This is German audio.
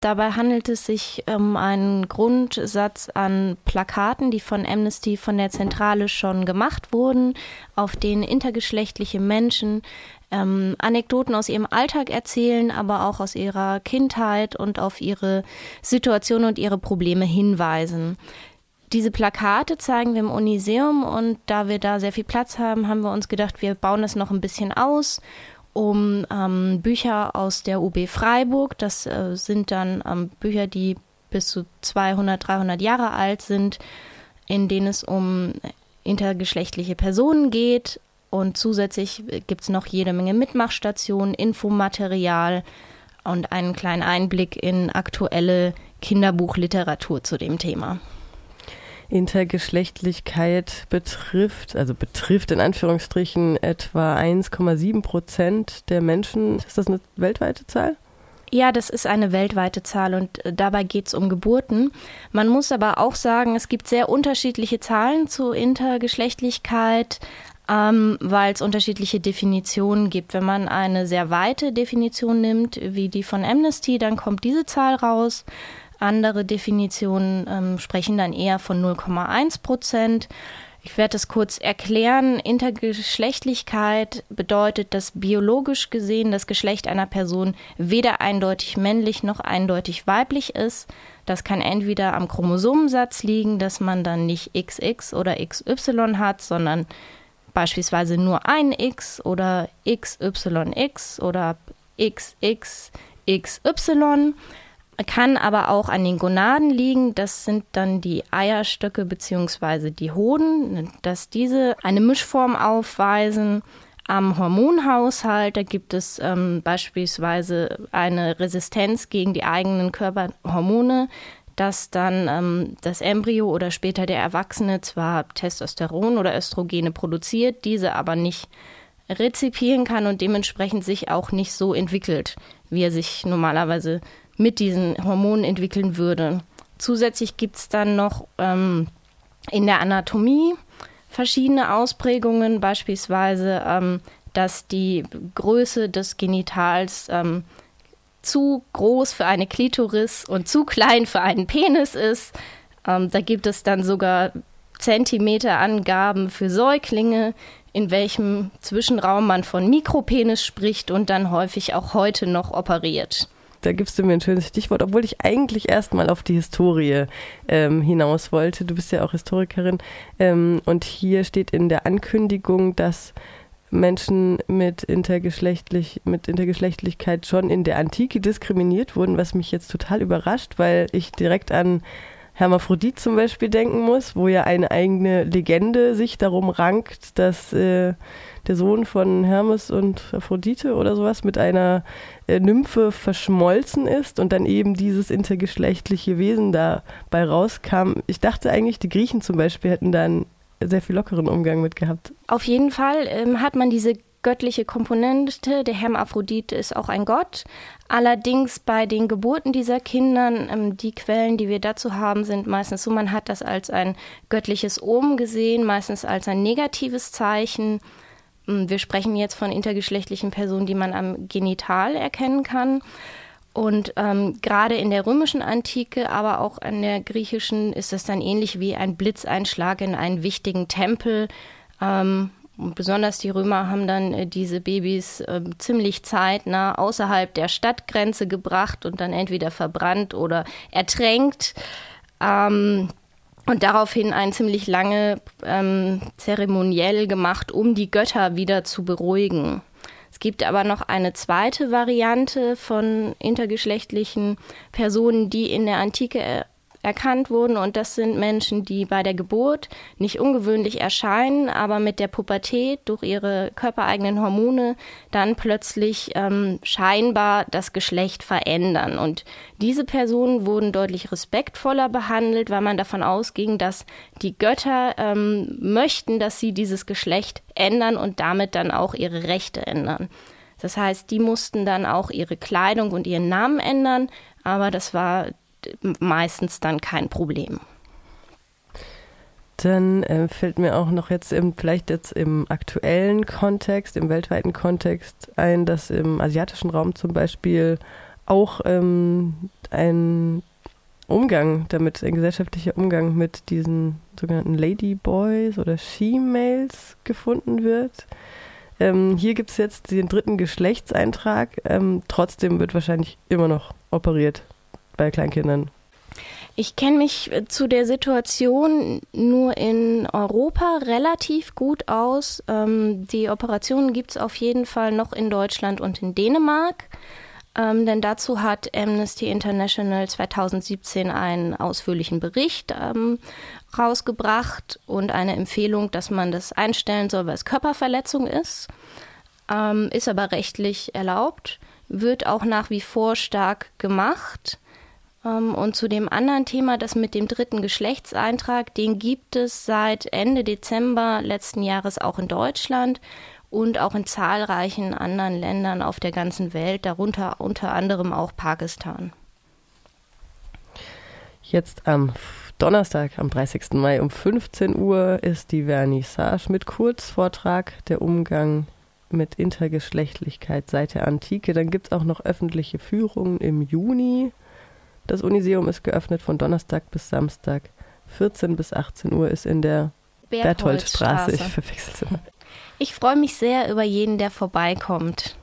Dabei handelt es sich um einen Grundsatz an Plakaten, die von Amnesty von der Zentrale schon gemacht wurden, auf denen intergeschlechtliche Menschen ähm, Anekdoten aus ihrem Alltag erzählen, aber auch aus ihrer Kindheit und auf ihre Situation und ihre Probleme hinweisen. Diese Plakate zeigen wir im Uniseum und da wir da sehr viel Platz haben, haben wir uns gedacht, wir bauen das noch ein bisschen aus um ähm, Bücher aus der UB Freiburg. Das äh, sind dann ähm, Bücher, die bis zu 200, 300 Jahre alt sind, in denen es um intergeschlechtliche Personen geht. Und zusätzlich gibt es noch jede Menge Mitmachstationen, Infomaterial und einen kleinen Einblick in aktuelle Kinderbuchliteratur zu dem Thema. Intergeschlechtlichkeit betrifft, also betrifft in Anführungsstrichen etwa 1,7 Prozent der Menschen. Ist das eine weltweite Zahl? Ja, das ist eine weltweite Zahl und äh, dabei geht es um Geburten. Man muss aber auch sagen, es gibt sehr unterschiedliche Zahlen zu Intergeschlechtlichkeit, ähm, weil es unterschiedliche Definitionen gibt. Wenn man eine sehr weite Definition nimmt, wie die von Amnesty, dann kommt diese Zahl raus. Andere Definitionen ähm, sprechen dann eher von 0,1 Prozent. Ich werde es kurz erklären. Intergeschlechtlichkeit bedeutet, dass biologisch gesehen das Geschlecht einer Person weder eindeutig männlich noch eindeutig weiblich ist. Das kann entweder am Chromosomensatz liegen, dass man dann nicht XX oder XY hat, sondern beispielsweise nur ein X oder XYX oder XXXY kann aber auch an den Gonaden liegen. Das sind dann die Eierstöcke bzw. die Hoden, dass diese eine Mischform aufweisen. Am Hormonhaushalt, da gibt es ähm, beispielsweise eine Resistenz gegen die eigenen Körperhormone, dass dann ähm, das Embryo oder später der Erwachsene zwar Testosteron oder Östrogene produziert, diese aber nicht rezipieren kann und dementsprechend sich auch nicht so entwickelt, wie er sich normalerweise mit diesen Hormonen entwickeln würde. Zusätzlich gibt es dann noch ähm, in der Anatomie verschiedene Ausprägungen, beispielsweise, ähm, dass die Größe des Genitals ähm, zu groß für eine Klitoris und zu klein für einen Penis ist. Ähm, da gibt es dann sogar Zentimeterangaben für Säuglinge, in welchem Zwischenraum man von Mikropenis spricht und dann häufig auch heute noch operiert da gibst du mir ein schönes Stichwort, obwohl ich eigentlich erstmal auf die Historie ähm, hinaus wollte. Du bist ja auch Historikerin. Ähm, und hier steht in der Ankündigung, dass Menschen mit, intergeschlechtlich, mit Intergeschlechtlichkeit schon in der Antike diskriminiert wurden, was mich jetzt total überrascht, weil ich direkt an Hermaphrodit zum Beispiel denken muss, wo ja eine eigene Legende sich darum rankt, dass äh, der Sohn von Hermes und Aphrodite oder sowas mit einer äh, Nymphe verschmolzen ist und dann eben dieses intergeschlechtliche Wesen dabei rauskam. Ich dachte eigentlich, die Griechen zum Beispiel hätten da einen sehr viel lockeren Umgang mit gehabt. Auf jeden Fall ähm, hat man diese göttliche Komponente. Der Hermaphrodit ist auch ein Gott. Allerdings bei den Geburten dieser Kinder, ähm, die Quellen, die wir dazu haben, sind meistens so, man hat das als ein göttliches Omen gesehen, meistens als ein negatives Zeichen. Ähm, wir sprechen jetzt von intergeschlechtlichen Personen, die man am Genital erkennen kann. Und ähm, gerade in der römischen Antike, aber auch in der griechischen, ist es dann ähnlich wie ein Blitzeinschlag in einen wichtigen Tempel. Ähm, und besonders die Römer haben dann äh, diese Babys äh, ziemlich zeitnah außerhalb der Stadtgrenze gebracht und dann entweder verbrannt oder ertränkt. Ähm, und daraufhin ein ziemlich lange ähm, zeremoniell gemacht, um die Götter wieder zu beruhigen. Es gibt aber noch eine zweite Variante von intergeschlechtlichen Personen, die in der Antike äh, erkannt wurden. Und das sind Menschen, die bei der Geburt nicht ungewöhnlich erscheinen, aber mit der Pubertät durch ihre körpereigenen Hormone dann plötzlich ähm, scheinbar das Geschlecht verändern. Und diese Personen wurden deutlich respektvoller behandelt, weil man davon ausging, dass die Götter ähm, möchten, dass sie dieses Geschlecht ändern und damit dann auch ihre Rechte ändern. Das heißt, die mussten dann auch ihre Kleidung und ihren Namen ändern, aber das war meistens dann kein Problem. Dann äh, fällt mir auch noch jetzt im, vielleicht jetzt im aktuellen Kontext, im weltweiten Kontext ein, dass im asiatischen Raum zum Beispiel auch ähm, ein Umgang damit, ein gesellschaftlicher Umgang mit diesen sogenannten Ladyboys oder She-Males gefunden wird. Ähm, hier gibt es jetzt den dritten Geschlechtseintrag. Ähm, trotzdem wird wahrscheinlich immer noch operiert bei Kleinkindern. Ich kenne mich äh, zu der Situation nur in Europa relativ gut aus. Ähm, die Operationen gibt es auf jeden Fall noch in Deutschland und in Dänemark. Ähm, denn dazu hat Amnesty International 2017 einen ausführlichen Bericht ähm, rausgebracht und eine Empfehlung, dass man das einstellen soll, weil es Körperverletzung ist. Ähm, ist aber rechtlich erlaubt, wird auch nach wie vor stark gemacht. Ähm, und zu dem anderen Thema, das mit dem dritten Geschlechtseintrag, den gibt es seit Ende Dezember letzten Jahres auch in Deutschland und auch in zahlreichen anderen Ländern auf der ganzen Welt, darunter unter anderem auch Pakistan. Jetzt am Donnerstag, am 30. Mai um 15 Uhr ist die Vernissage mit Kurzvortrag der Umgang mit Intergeschlechtlichkeit seit der Antike. Dann gibt es auch noch öffentliche Führungen im Juni. Das Uniseum ist geöffnet von Donnerstag bis Samstag. 14 bis 18 Uhr ist in der Bertholdstraße. Ich verwechsel immer. Ich freue mich sehr über jeden, der vorbeikommt.